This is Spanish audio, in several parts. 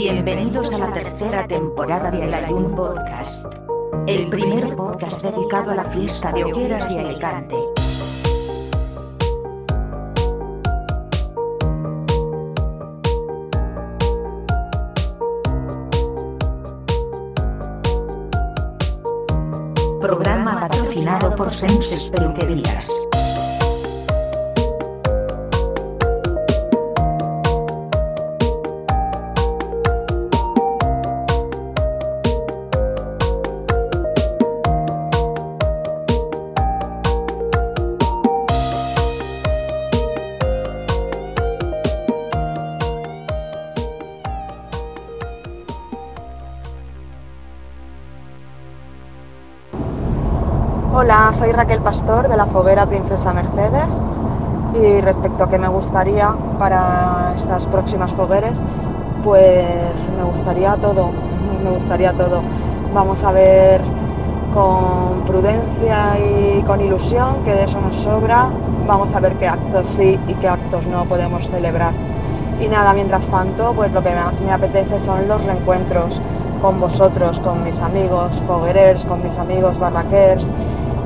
Bienvenidos a la tercera temporada de El Ayun Podcast. El primer podcast dedicado a la fiesta de hogueras de Alicante. Programa patrocinado por Senses Peluquerías. Soy Raquel Pastor de la Foguera Princesa Mercedes y respecto a qué me gustaría para estas próximas fogueres, pues me gustaría todo, me gustaría todo. Vamos a ver con prudencia y con ilusión, que de eso nos sobra, vamos a ver qué actos sí y qué actos no podemos celebrar. Y nada, mientras tanto, pues lo que más me apetece son los reencuentros con vosotros, con mis amigos foguerers, con mis amigos barraquers,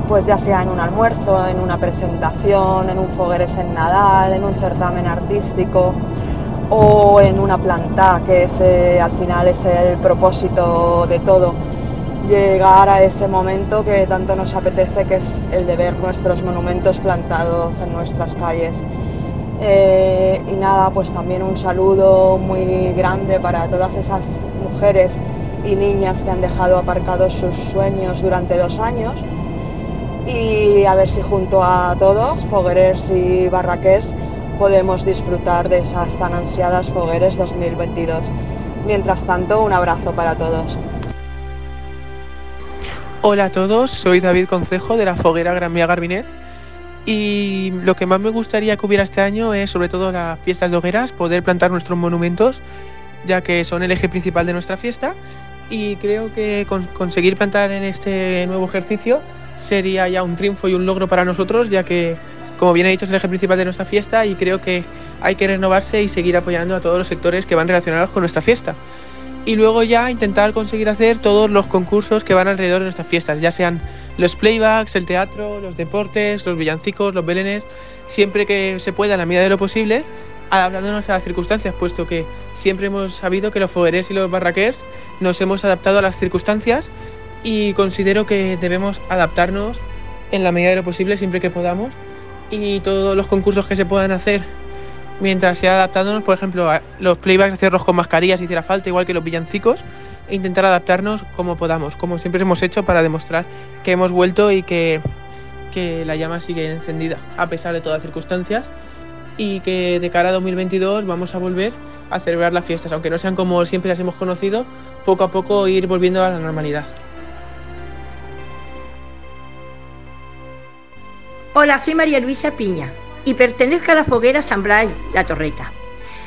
pues ya sea en un almuerzo, en una presentación, en un fogueres en Nadal, en un certamen artístico o en una planta, que ese al final es el propósito de todo, llegar a ese momento que tanto nos apetece, que es el de ver nuestros monumentos plantados en nuestras calles. Eh, y nada, pues también un saludo muy grande para todas esas mujeres y niñas que han dejado aparcados sus sueños durante dos años y a ver si junto a todos, fogueres y barraquers, podemos disfrutar de esas tan ansiadas fogueres 2022. Mientras tanto, un abrazo para todos. Hola a todos, soy David Concejo de la Foguera Gran Vía Garbinet y lo que más me gustaría que hubiera este año es sobre todo las fiestas de hogueras, poder plantar nuestros monumentos ya que son el eje principal de nuestra fiesta y creo que con conseguir plantar en este nuevo ejercicio sería ya un triunfo y un logro para nosotros, ya que, como bien he dicho, es el eje principal de nuestra fiesta y creo que hay que renovarse y seguir apoyando a todos los sectores que van relacionados con nuestra fiesta. Y luego ya intentar conseguir hacer todos los concursos que van alrededor de nuestras fiestas, ya sean los playbacks, el teatro, los deportes, los villancicos, los belenes, siempre que se pueda, en la medida de lo posible, adaptándonos a las circunstancias, puesto que siempre hemos sabido que los fogueres y los barraquers nos hemos adaptado a las circunstancias y considero que debemos adaptarnos en la medida de lo posible siempre que podamos y todos los concursos que se puedan hacer mientras sea adaptándonos, por ejemplo, a los playbacks hacerlos con mascarillas si hiciera falta, igual que los villancicos, e intentar adaptarnos como podamos, como siempre hemos hecho para demostrar que hemos vuelto y que, que la llama sigue encendida a pesar de todas las circunstancias y que de cara a 2022 vamos a volver a celebrar las fiestas, aunque no sean como siempre las hemos conocido, poco a poco ir volviendo a la normalidad. Hola, soy María Luisa Piña y pertenezco a la foguera San La Torreta.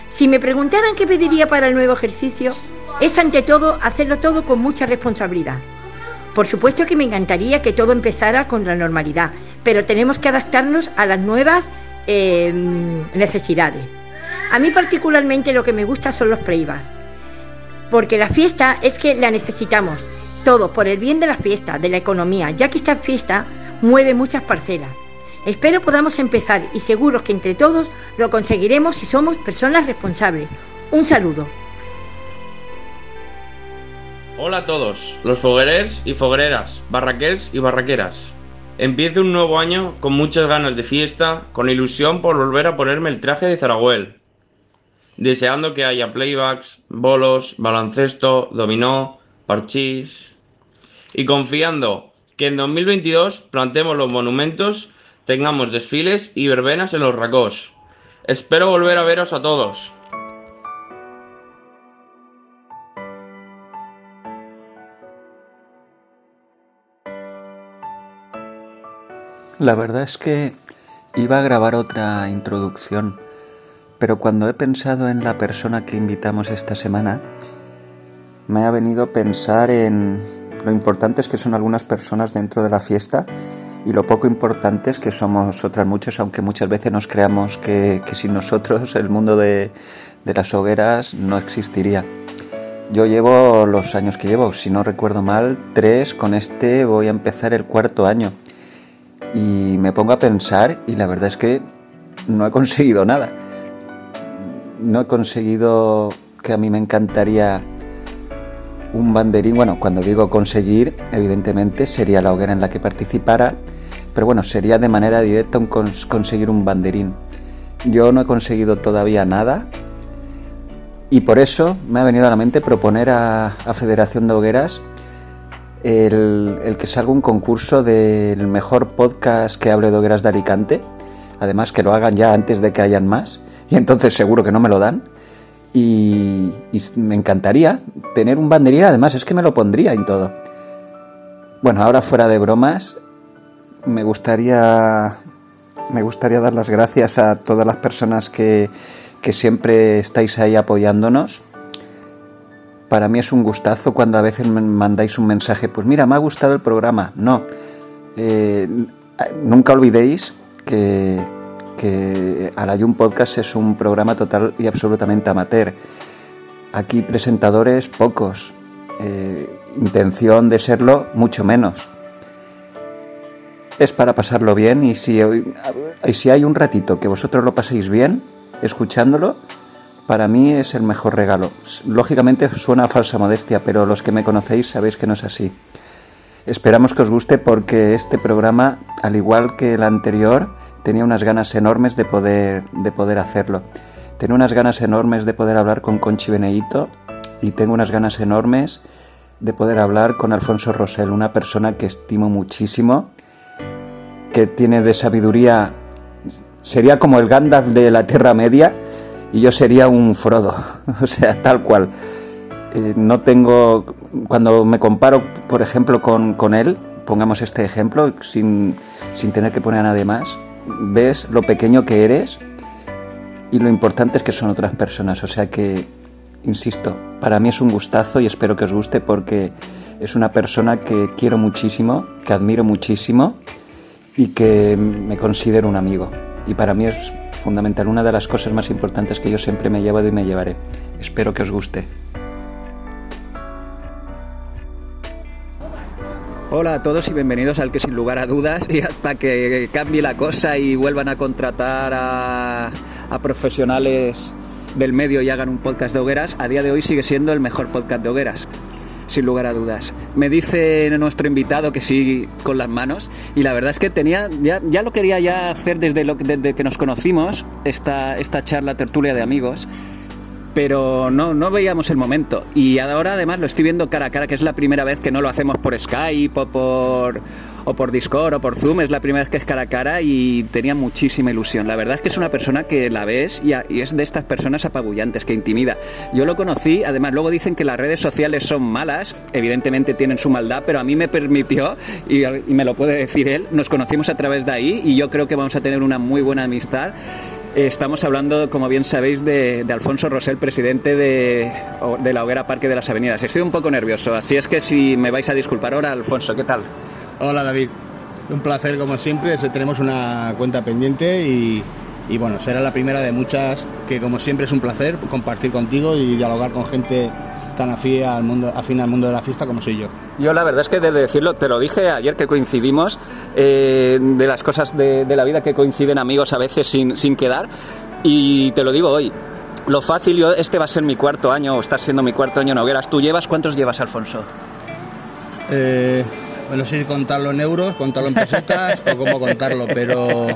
Si me preguntaran qué pediría para el nuevo ejercicio, es ante todo hacerlo todo con mucha responsabilidad. Por supuesto que me encantaría que todo empezara con la normalidad, pero tenemos que adaptarnos a las nuevas eh, necesidades. A mí particularmente lo que me gusta son los playbacks, porque la fiesta es que la necesitamos, todo por el bien de la fiesta, de la economía, ya que esta fiesta mueve muchas parcelas. Espero podamos empezar y seguros que entre todos lo conseguiremos si somos personas responsables. Un saludo. Hola a todos, los foguerers y foguereras, barraquers y barraqueras. Empiezo un nuevo año con muchas ganas de fiesta, con ilusión por volver a ponerme el traje de Zaragoel. Deseando que haya playbacks, bolos, baloncesto, dominó, parchís. Y confiando que en 2022 plantemos los monumentos tengamos desfiles y verbenas en los racós. Espero volver a veros a todos. La verdad es que iba a grabar otra introducción, pero cuando he pensado en la persona que invitamos esta semana, me ha venido pensar en lo importantes que son algunas personas dentro de la fiesta y lo poco importantes que somos otras muchas, aunque muchas veces nos creamos que, sin nosotros el mundo de, de las hogueras no existiría. Yo llevo los años que llevo, si no recuerdo mal, tres, con este voy a empezar el cuarto año. Y me pongo a pensar y la verdad es que no he conseguido nada. No he conseguido que a mí me encantaría un banderín. Bueno, cuando digo conseguir, evidentemente sería la hoguera en la que participara, pero bueno, sería de manera directa conseguir un banderín. Yo no he conseguido todavía nada y por eso me ha venido a la mente proponer a, Federación de Hogueras el, el, que salga un concurso del mejor podcast que hable de hogueras de Alicante. Además que lo hagan ya antes de que hayan más. Y entonces seguro que no me lo dan. Y, me encantaría tener un banderín, además es que me lo pondría en todo. Bueno, ahora fuera de bromas, me gustaría, me gustaría dar las gracias a todas las personas que, que siempre estáis ahí apoyándonos. Para mí es un gustazo cuando a veces me mandáis un mensaje, pues mira, me ha gustado el programa. No, eh, nunca olvidéis que, que Alayun Podcast es un programa total y absolutamente amateur. Aquí presentadores pocos, eh, intención de serlo mucho menos. Es para pasarlo bien y si, si hay un ratito que vosotros lo paséis bien escuchándolo, para mí es el mejor regalo. Lógicamente suena a falsa modestia, pero los que me conocéis sabéis que no es así. Esperamos que os guste porque este programa, al igual que el anterior, tenía unas ganas enormes de poder, de poder hacerlo. Tengo unas ganas enormes de poder hablar con Conchi Beneito y tengo unas ganas enormes de poder hablar con Alfonso Rosell, una persona que estimo muchísimo, que tiene de sabiduría, sería como el Gandalf de la Tierra Media y yo sería un Frodo, o sea, tal cual. Eh, no tengo, cuando me comparo, por ejemplo, con, con él, pongamos este ejemplo, sin, sin tener que poner a nadie más, ves lo pequeño que eres y lo importante es que son otras personas. O sea que, insisto, para mí es un gustazo y espero que os guste porque es una persona que quiero muchísimo, que admiro muchísimo y que me considero un amigo. Y para mí es fundamental, una de las cosas más importantes que yo siempre me he llevado y me llevaré. Espero que os guste. Hola a todos y bienvenidos al que sin lugar a dudas y hasta que cambie la cosa y vuelvan a contratar a, profesionales del medio y hagan un podcast de hogueras, a día de hoy sigue siendo el mejor podcast de hogueras sin lugar a dudas. Me dice nuestro invitado que sí con las manos y la verdad es que tenía ya, ya lo quería ya hacer desde, desde que nos conocimos esta, esta charla tertulia de amigos pero no, no veíamos el momento. Y ahora además lo estoy viendo cara a cara, que es la primera vez que no lo hacemos por Skype o por, o por Discord o por Zoom, es la primera vez que es cara a cara y tenía muchísima ilusión. La verdad es que es una persona que la ves y, es de estas personas apabullantes, que intimida. Yo lo conocí, además luego dicen que las redes sociales son malas, evidentemente tienen su maldad, pero a mí me permitió, y, me lo puede decir él, nos conocimos a través de ahí y yo creo que vamos a tener una muy buena amistad. Estamos hablando, como bien sabéis, de, Alfonso Rosell, presidente de, la Hoguera Parque de las Avenidas. Estoy un poco nervioso, así es que si me vais a disculpar ahora, Alfonso, ¿qué tal? Hola David, un placer como siempre, tenemos una cuenta pendiente y, y bueno, será la primera de muchas que como siempre es un placer compartir contigo y dialogar con gente tan afín al mundo, afín al mundo de la fiesta como soy yo. Yo la verdad es que de decirlo, te lo dije ayer que coincidimos, eh, de las cosas de, la vida que coinciden amigos a veces sin, sin quedar, y te lo digo hoy. Lo fácil, yo, este va a ser mi cuarto año, o está siendo mi cuarto año en Hogueras. ¿Tú llevas? ¿Cuántos llevas, Alfonso? Eh, no sé si contarlo en euros, contarlo en pesetas o cómo contarlo, pero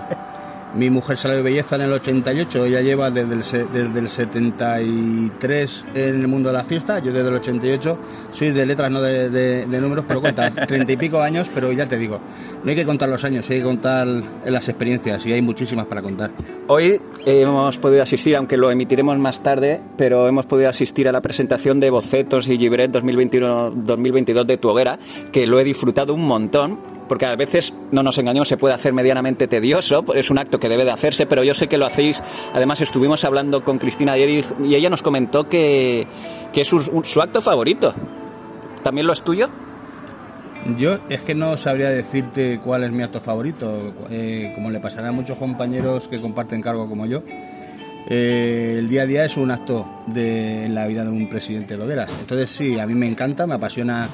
mi mujer salió de belleza en el 88, ella lleva desde el, desde el 73 en el mundo de la fiesta, yo desde el 88, soy de letras, no de, números, pero cuenta, 30 y pico años, pero ya te digo, no hay que contar los años, hay que contar las experiencias y hay muchísimas para contar. Hoy hemos podido asistir, aunque lo emitiremos más tarde, pero hemos podido asistir a la presentación de bocetos y libret 2021-2022 de tu hoguera, que lo he disfrutado un montón porque a veces, no nos engañemos, se puede hacer medianamente tedioso, es un acto que debe de hacerse, pero yo sé que lo hacéis. Además, estuvimos hablando con Cristina ayer y, ella nos comentó que, es su, acto favorito. ¿También lo es tuyo? Yo es que no sabría decirte cuál es mi acto favorito, eh, como le pasará a muchos compañeros que comparten cargo como yo. eh, el día a día es un acto de, en la vida de un presidente de Hogueras. Entonces sí, a mí me encanta, me apasiona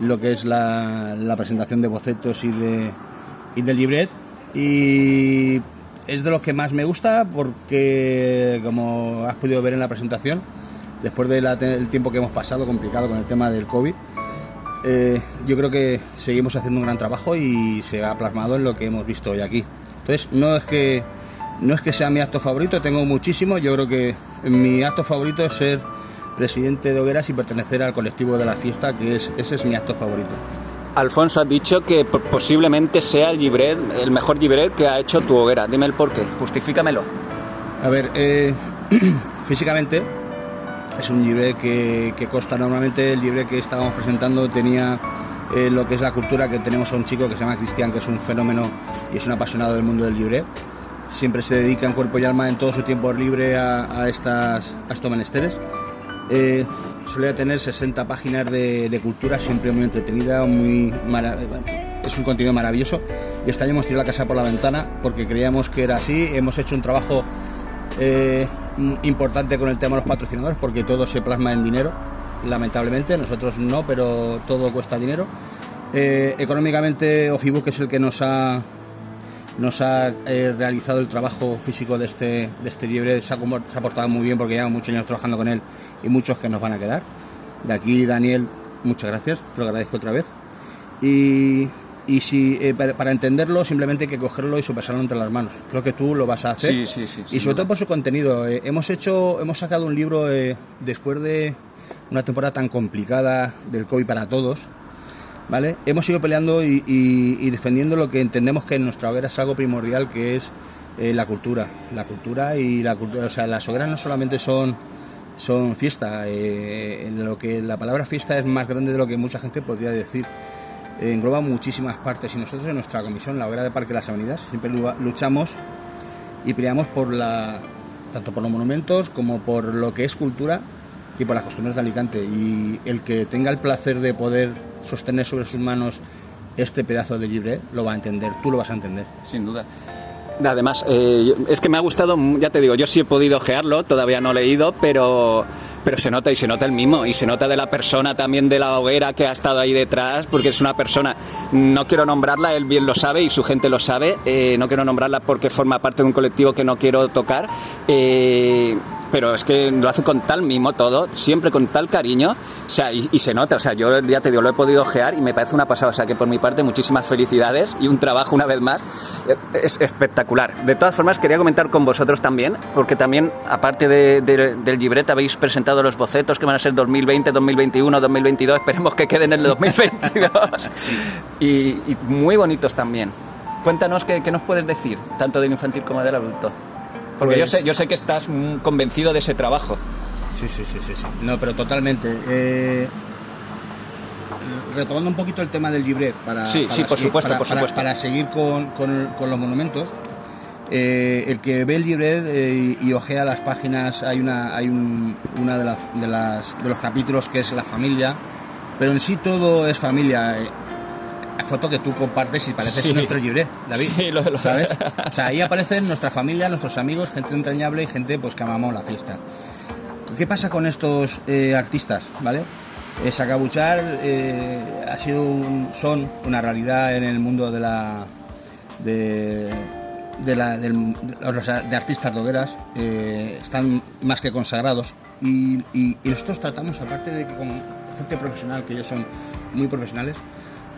lo que es la, presentación de bocetos y, de, y del libret. Y es de los que más me gusta porque, como has podido ver en la presentación, después del tiempo que hemos pasado complicado con el tema del COVID, eh, yo creo que seguimos haciendo un gran trabajo y se ha plasmado en lo que hemos visto hoy aquí. Entonces, no es que no es que sea mi acto favorito, tengo muchísimo. Yo creo que mi acto favorito es ser presidente de Hogueras y pertenecer al colectivo de la fiesta, que es, ese es mi acto favorito. Alfonso, has dicho que posiblemente sea el libret, el mejor libret que ha hecho tu hoguera. Dime el por qué, justifícamelo. A ver, eh, físicamente es un libret que, que, consta normalmente, el libret que estábamos presentando tenía eh, lo que es la cultura, que tenemos a un chico que se llama Cristian, que es un fenómeno y es un apasionado del mundo del libret siempre se dedica en cuerpo y alma en todo su tiempo libre a, estas, a estos menesteres. Eh, solía tener 60 páginas de, cultura, siempre muy entretenida, muy es un contenido maravilloso. Y este año hemos tirado la casa por la ventana porque creíamos que era así. Hemos hecho un trabajo eh, importante con el tema de los patrocinadores porque todo se plasma en dinero, lamentablemente. Nosotros no, pero todo cuesta dinero. Eh, económicamente, Ofibook es el que nos ha nos ha eh, realizado el trabajo físico de este, de este liebre, se ha, se ha portado muy bien porque llevamos muchos años trabajando con él y muchos que nos van a quedar. De aquí, Daniel, muchas gracias, te lo agradezco otra vez. Y, y si eh, para, entenderlo simplemente hay que cogerlo y sopesarlo entre las manos. Creo que tú lo vas a hacer. Sí, sí, sí. Y sobre todo por su contenido. Eh, hemos hecho, hemos sacado un libro después de una temporada tan complicada del COVID para todos Hemos ido peleando y, defendiendo lo que entendemos que en nuestra hoguera es algo primordial, que es eh, la cultura. La cultura y la cultura. O sea, las hogueras no solamente son, son fiesta, eh, lo que la palabra fiesta es más grande de lo que mucha gente podría decir. engloba muchísimas partes y nosotros en nuestra comisión, la hoguera de Parque de las Avenidas, siempre luchamos y peleamos por la tanto por los monumentos como por lo que es cultura y por las costumbres de Alicante. Y el que tenga el placer de poder sostener sobre sus manos este pedazo de libre, lo va a entender, tú lo vas a entender. Sin duda. Además, eh, es que me ha gustado, ya te digo, yo sí he podido ojearlo, todavía no he leído, pero, pero se nota y se nota el mismo, y se nota de la persona también de la hoguera que ha estado ahí detrás, porque es una persona, no quiero nombrarla, él bien lo sabe y su gente lo sabe, eh, no quiero nombrarla porque forma parte de un colectivo que no quiero tocar. Eh, pero es que lo hace con tal mimo todo, siempre con tal cariño, o sea, y, se nota, o sea, yo ya te digo, lo he podido ojear y me parece una pasada, o sea, que por mi parte muchísimas felicidades y un trabajo una vez más, eh, es espectacular. De todas formas, quería comentar con vosotros también, porque también, aparte del libret, habéis presentado los bocetos que van a ser 2020, 2021, 2022, esperemos que queden en el 2022, y, y muy bonitos también. Cuéntanos qué, qué nos puedes decir, tanto del infantil como del adulto. Porque yo, sé, yo sé que estás convencido de ese trabajo. Sí, sí, sí, sí. sí. No, pero totalmente. Eh, retomando un poquito el tema del libret, para, sí, sí, por supuesto, para, por supuesto. Para, seguir con, los monumentos, eh, el que ve el libret eh, y, ojea las páginas, hay una, hay un, una de, las, de, las, de los capítulos que es la familia, pero en sí todo es familia foto que tú compartes y pareces nuestro libre, David. Sí, lo, lo ¿Sabes? O sea, ahí aparecen nuestra familia, nuestros amigos, gente entrañable y gente pues que amamos la fiesta. ¿Qué pasa con estos eh, artistas, vale? Eh, Sacabuchar eh, ha sido son una realidad en el mundo de la de, de, la, de, artistas dogueras, eh, están más que consagrados y, y, y, nosotros tratamos, aparte de que con gente profesional, que ellos son muy profesionales,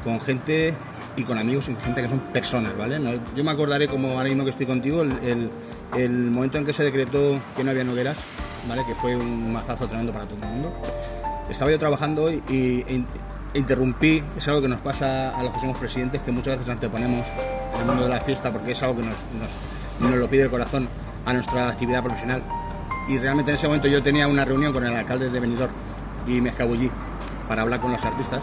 con gente y con amigos y gente que son personas, ¿vale? yo me acordaré, como ahora mismo que estoy contigo, el, el, momento en que se decretó que no había nogueras, ¿vale? Que fue un mazazo tremendo para todo el mundo. Estaba yo trabajando y, e, interrumpí, es algo que nos pasa a los que somos presidentes, que muchas veces anteponemos el mundo de la fiesta porque es algo que nos, nos, nos lo pide el corazón a nuestra actividad profesional. Y realmente en ese momento yo tenía una reunión con el alcalde de Benidorm y me escabullí para hablar con los artistas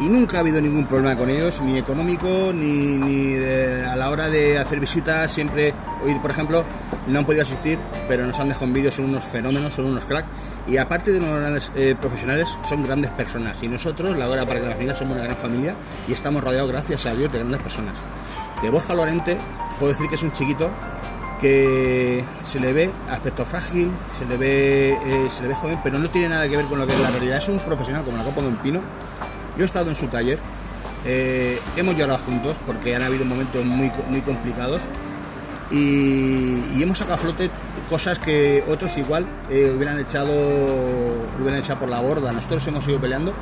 y nunca ha habido ningún problema con ellos, ni económico, ni, a la hora de hacer visitas, siempre, hoy por ejemplo, no han podido asistir, pero nos han dejado en vídeo, son unos fenómenos, son unos cracks, y aparte de unos grandes eh, profesionales, son grandes personas, y nosotros, la hora para que las familias, somos una gran familia, y estamos rodeados, gracias a Dios, de grandes personas. De Borja Lorente, puedo decir que es un chiquito que se le ve aspecto frágil, se le ve, eh, se le ve joven, pero no tiene nada que ver con lo que es la realidad. Es un profesional como la Copa de un Pino. Yo he estado en su taller, eh, hemos llorado juntos porque han habido momentos muy, muy complicados y, hemos sacado a flote cosas que otros igual eh, hubieran echado hubieran echado por la borda. Nosotros hemos ido peleando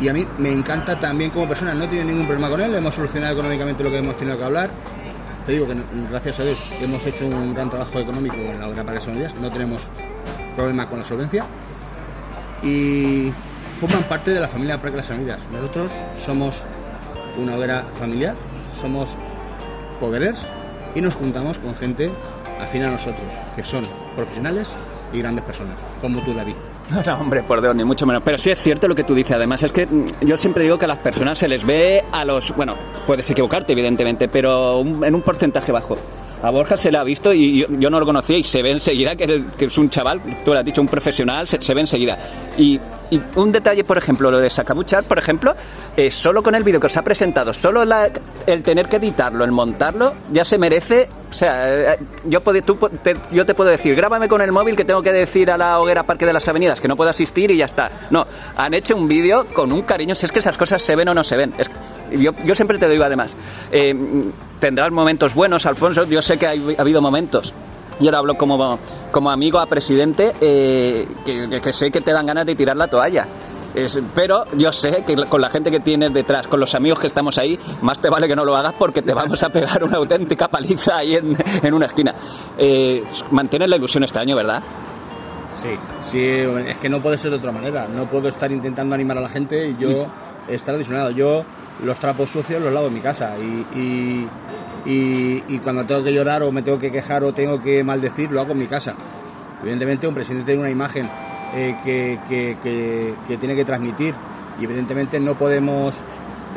y a mí me encanta también como persona, no tiene ningún problema con él, hemos solucionado económicamente lo que hemos tenido que hablar. Te digo que gracias a Dios hemos hecho un gran trabajo económico en la obra para las no tenemos problema con la solvencia y forman parte de la familia Parque Las Avenidas. Nosotros somos una hoguera familiar, somos foguerers y nos juntamos con gente afín a nosotros, que son profesionales y grandes personas, como tú, David. No, no, hombre, por Dios, ni mucho menos. Pero sí es cierto lo que tú dices. Además, es que mm, yo siempre digo que a las personas se les ve a los. Bueno, puedes equivocarte, evidentemente, pero en un porcentaje bajo. A Borja se le ha visto y yo, no lo conocía y se ve enseguida que, es un chaval, tú lo has dicho, un profesional, se, ve enseguida. Y, un detalle, por ejemplo, lo de Sacabuchar, por ejemplo, eh, solo con el vídeo que os ha presentado, solo la- el tener que editarlo, el montarlo, ya se merece. O sea, eh, yo, te, puedo decir, grábame con el móvil que tengo que decir a la hoguera Parque de las Avenidas que no puedo asistir y ya está. No, han hecho un vídeo con un cariño, si es que esas cosas se ven o no se ven. Yo siempre te digo además, eh, tendrás momentos buenos, Alfonso, yo sé que ha habido momentos. Y ahora hablo como, como amigo a presidente, eh, que, que- que sé que te dan ganas de tirar la toalla. Es- pero yo sé que con la gente que tienes detrás, con los amigos que estamos ahí, más te vale que no lo hagas porque te vamos a pegar una auténtica paliza ahí en, en una esquina. Eh, mantienes la ilusión este año, ¿verdad? Sí, sí, es que no puede ser de otra manera. No puedo estar intentando animar a la gente y yo estar adicionado. Yo los trapos sucios los lavo en mi casa y, y, y- cuando tengo que llorar o me tengo que quejar o tengo que maldecir, lo hago en mi casa. Evidentemente un presidente tiene una imagen eh, que, que- que- tiene que transmitir y evidentemente no podemos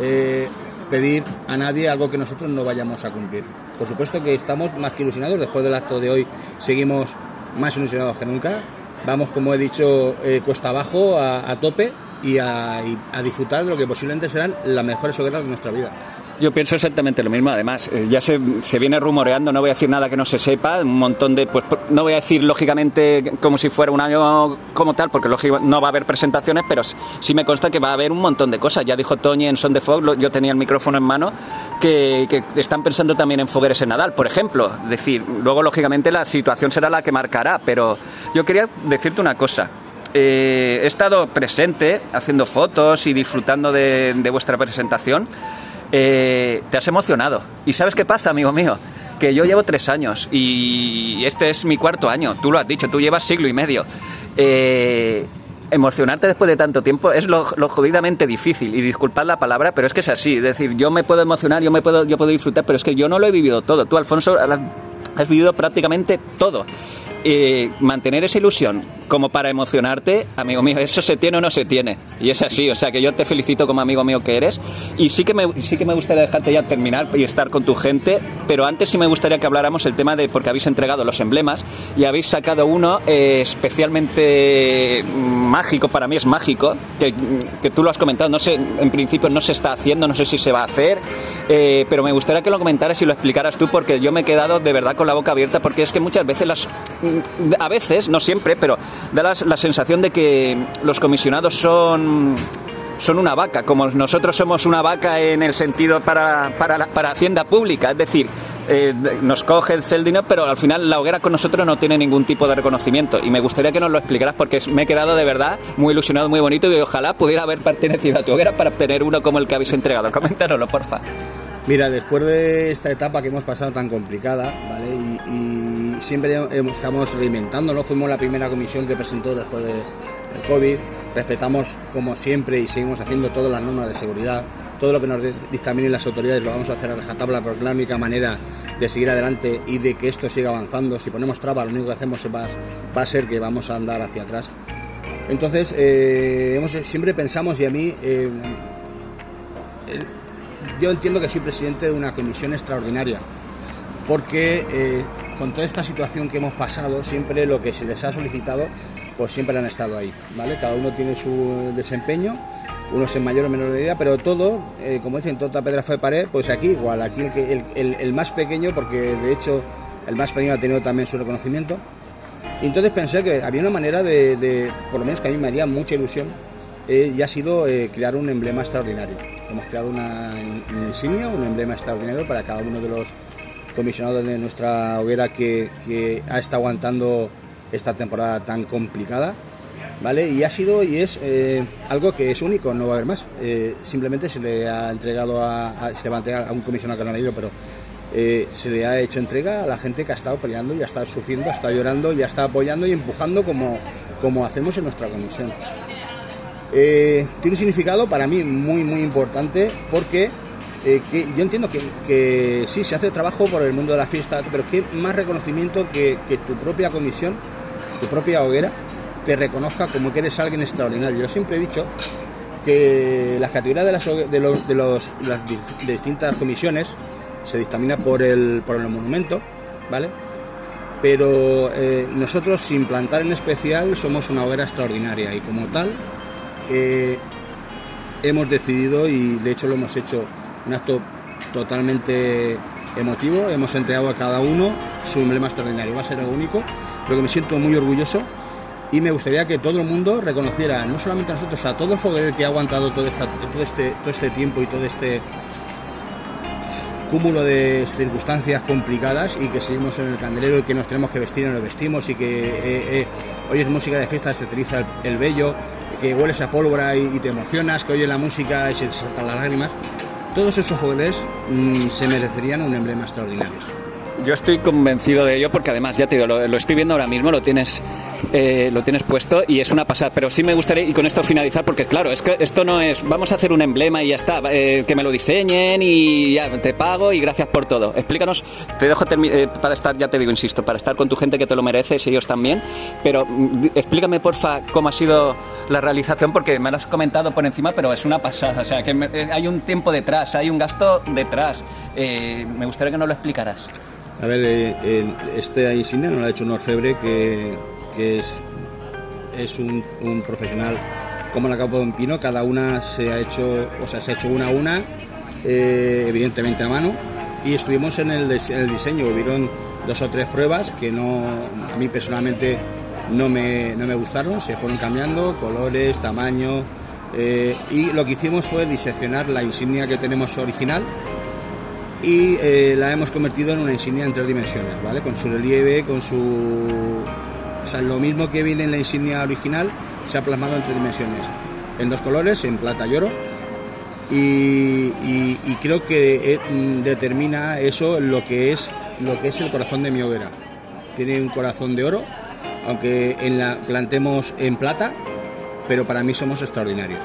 eh, pedir a nadie algo que nosotros no vayamos a cumplir. Por supuesto que estamos más que ilusionados, después del acto de hoy seguimos más ilusionados que nunca. Vamos, como he dicho, eh, cuesta abajo, a tope y a, disfrutar de lo que posiblemente serán las mejores hogueras de nuestra vida. Yo pienso exactamente lo mismo. Además, eh, ya se, se viene rumoreando, no voy a decir nada que no se sepa, un montón de, pues no voy a decir lógicamente como si fuera un año como tal, porque lógico, no va a haber presentaciones, pero sí me consta que va a haber un montón de cosas. Ya dijo Toñi en Son de Fog, yo tenía el micrófono en mano, que, que están pensando también en fogueres en Nadal, por ejemplo. Es decir, luego lógicamente la situación será la que marcará, pero yo quería decirte una cosa. Eh, he estado presente haciendo fotos y disfrutando de, vuestra presentación. Eh, te has emocionado. ¿Y sabes qué pasa, amigo mío? Que yo llevo tres años y este es mi cuarto año. Tú lo has dicho, tú llevas siglo y medio. Eh, emocionarte después de tanto tiempo es lo, lo jodidamente difícil y disculpad la palabra, pero es que es así. Es decir, yo me puedo emocionar, yo me puedo, yo puedo disfrutar, pero es que yo no lo he vivido todo. Tú, Alfonso, has vivido prácticamente todo. Mantener esa ilusión como para emocionarte, amigo mío, eso se tiene o no se tiene. Y es así, o sea que yo te felicito como amigo mío que eres. Y sí que me, sí que me gustaría dejarte ya terminar y estar con tu gente, pero antes sí me gustaría que habláramos el tema de, porque habéis entregado los emblemas y habéis sacado uno eh, especialmente mágico, para mí es mágico, que, que tú lo has comentado, no sé, en principio no se está haciendo, no sé si se va a hacer, eh, pero me gustaría que lo comentaras y lo explicaras tú porque yo me he quedado de verdad con la boca abierta porque es que muchas veces las a veces, no siempre, pero da la, la sensación de que los comisionados son son una vaca, como nosotros somos una vaca en el sentido para, para, para Hacienda Pública, es decir, eh, nos coges el dinero, pero al final la hoguera con nosotros no tiene ningún tipo de reconocimiento. Y me gustaría que nos lo explicaras porque me he quedado de verdad muy ilusionado, muy bonito y ojalá pudiera haber pertenecido a tu hoguera para obtener uno como el que habéis entregado. Coméntanoslo, porfa. Mira, después de esta etapa que hemos pasado tan complicada, ¿vale? Y, y siempre hemos- estamos reinventándonos, fuimos la primera comisión que presentó después de- del COVID, respetamos como siempre y seguimos haciendo todas las normas de seguridad, todo lo que nos dictaminen las autoridades lo vamos a hacer a rajatabla porque es la única manera de seguir adelante y de que esto siga avanzando. Si ponemos trabas, lo único que hacemos va, a ser que vamos a andar hacia atrás. Entonces, eh, hemos, siempre pensamos, y a mí, eh, yo entiendo que soy presidente de una comisión extraordinaria, porque eh, con toda esta situación que hemos pasado, siempre lo que se les ha solicitado, pues siempre han estado ahí, ¿vale? Cada uno tiene su desempeño, unos en mayor o menor medida, pero todo, eh, como dicen, toda pedra fue pared, pues aquí igual, aquí el, el, el- más pequeño, porque de hecho el más pequeño ha tenido también su reconocimiento. Y entonces pensé que había una manera de, de, por lo menos que a mí me haría mucha ilusión, eh, y ha sido eh, crear un emblema extraordinario. Hemos creado una, una, insignia, un emblema extraordinario para cada uno de los comisionados de nuestra hoguera que, que ha estado aguantando esta temporada tan complicada. ¿Vale? Y ha sido y es eh, algo que es único, no va a haber más. Eh, simplemente se le ha entregado a, a, se le va a, entregar a un comisionado que no ha leído, pero eh, se le ha hecho entrega a la gente que ha estado peleando y ha estado sufriendo, ha estado llorando y ha estado apoyando y empujando como, como hacemos en nuestra comisión. Eh, tiene un significado para mí muy, muy importante porque eh, que yo entiendo que, que, sí, se hace trabajo por el mundo de la fiesta, pero qué más reconocimiento que, que tu propia comisión, tu propia hoguera, te reconozca como que eres alguien extraordinario. Yo siempre he dicho que las categorías de, las, de, los, de, los, las distintas comisiones se dictamina por el, por el monumento, ¿vale? Pero eh, nosotros, sin plantar en especial, somos una hoguera extraordinaria y como tal eh, hemos decidido y de hecho lo hemos hecho un acto totalmente emotivo, hemos entregado a cada uno su emblema extraordinario, va a ser algo único, pero que me siento muy orgulloso. Y me gustaría que todo el mundo reconociera, no solamente a nosotros, a todo el foguero que ha aguantado todo, esta, todo, este, todo este tiempo y todo este cúmulo de circunstancias complicadas y que seguimos en el candelero y que nos tenemos que vestir y nos vestimos y que eh, eh, oyes música de fiesta, se eriza el, el vello, que hueles a pólvora y, te emocionas, que oyes la música y se saltan las lágrimas. Todos esos fogueres mmm, se merecerían un emblema extraordinario. Yo estoy convencido de ello porque además, ya te digo, lo, lo estoy viendo ahora mismo, lo tienes, eh, lo tienes puesto y es una pasada. Pero sí me gustaría, y con esto finalizar, porque claro, es que esto no es, vamos a hacer un emblema y ya está, eh, que me lo diseñen y ya te pago y gracias por todo. Explícanos, te dejo eh, para estar, ya te digo, insisto, para estar con tu gente que te lo mereces y ellos también, pero mm, explícame porfa cómo ha sido la realización, porque me lo has comentado por encima, pero es una pasada, o sea, que me, eh, hay un tiempo detrás, hay un gasto detrás. Eh, me gustaría que nos lo explicaras. A ver, eh, esta insignia nos la ha hecho un orfebre que, que es, es un, un, profesional como la Capa de un Pino, cada una se ha hecho, o sea, se ha hecho una a una, eh, evidentemente a mano, y estuvimos en el, en el diseño, hubieron dos o tres pruebas que no, a mí personalmente no me, no me gustaron, se fueron cambiando, colores, tamaño, eh, y lo que hicimos fue diseccionar la insignia que tenemos original, y eh, la hemos convertido en una insignia en tres dimensiones, ¿vale? Con su relieve, con su... O lo mismo que viene en la insignia original se ha plasmado en tres dimensiones, en dos colores, en plata y oro, y, creo que eh, determina eso lo que es lo que es el corazón de mi hoguera. Tiene un corazón de oro, aunque en la plantemos en plata, pero para mí somos extraordinarios.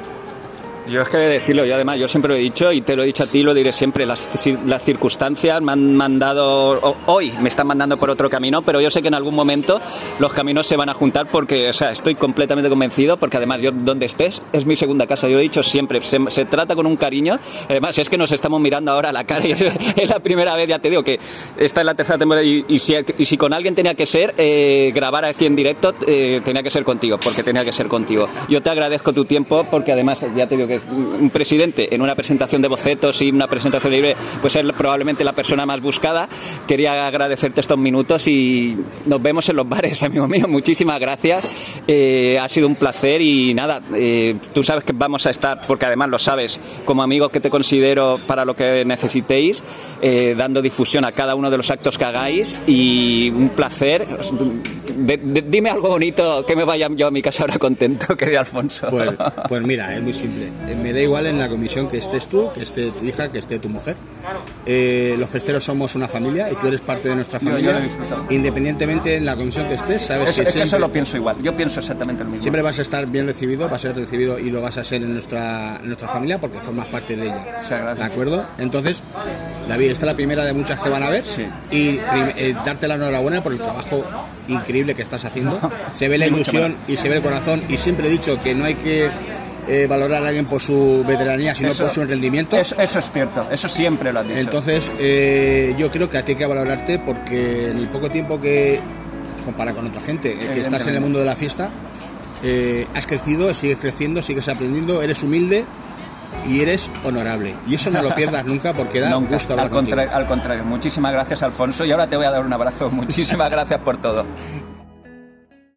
Yo es que decirlo, yo además, yo siempre lo he dicho y te lo he dicho a ti, lo diré siempre, las, las circunstancias me han mandado, hoy me están mandando por otro camino, pero yo sé que en algún momento los caminos se van a juntar porque, o sea, estoy completamente convencido, porque además yo donde estés es mi segunda casa, yo he dicho siempre, se, se trata con un cariño, además es que nos estamos mirando ahora a la cara y es, es la primera vez, ya te digo que esta es la tercera temporada y, y, si, y si, con alguien tenía que ser, eh, grabar aquí en directo, eh, tenía que ser contigo, porque tenía que ser contigo. Yo te agradezco tu tiempo porque además, ya te digo que un presidente en una presentación de bocetos y una presentación libre, pues es probablemente la persona más buscada. Quería agradecerte estos minutos y nos vemos en los bares, amigo mío. Muchísimas gracias. Eh, ha sido un placer y nada, eh, tú sabes que vamos a estar, porque además lo sabes, como amigos que te considero para lo que necesitéis, eh, dando difusión a cada uno de los actos que hagáis y un placer. De, de, dime algo bonito que me vaya yo a mi casa ahora contento, querido Alfonso. Pues, pues mira, es muy simple. Me da igual en la comisión que estés tú, que esté tu hija, que esté tu mujer. Eh, los festeros somos una familia y tú eres parte de nuestra familia. Yo, yo Independientemente en la comisión que estés, sabes es, que, es siempre, que eso lo pienso igual. Yo pienso exactamente lo mismo. Siempre vas a estar bien recibido, vas a ser recibido y lo vas a ser en nuestra, en nuestra familia porque formas parte de ella. O sea, ¿De acuerdo? Entonces, David, esta es la primera de muchas que van a ver. Sí. Y eh, darte la enhorabuena por el trabajo increíble que estás haciendo. Se ve la ilusión y se ve el corazón. Y siempre he dicho que no hay que eh, valorar a alguien por su veteranía, sino eso, por su rendimiento. Eso, eso, es cierto, eso siempre lo has dicho. Entonces, eh, yo creo que a ti hay que valorarte porque en el poco tiempo que, compara con otra gente, eh, que estás en el mundo de la fiesta, eh, has crecido, sigues creciendo, sigues aprendiendo, eres humilde y eres honorable. Y eso no lo pierdas nunca porque da Nunca, gusto hablar al, contigo. contrario, al contrario. Muchísimas gracias, Alfonso. Y ahora te voy a dar un abrazo. Muchísimas gracias por todo.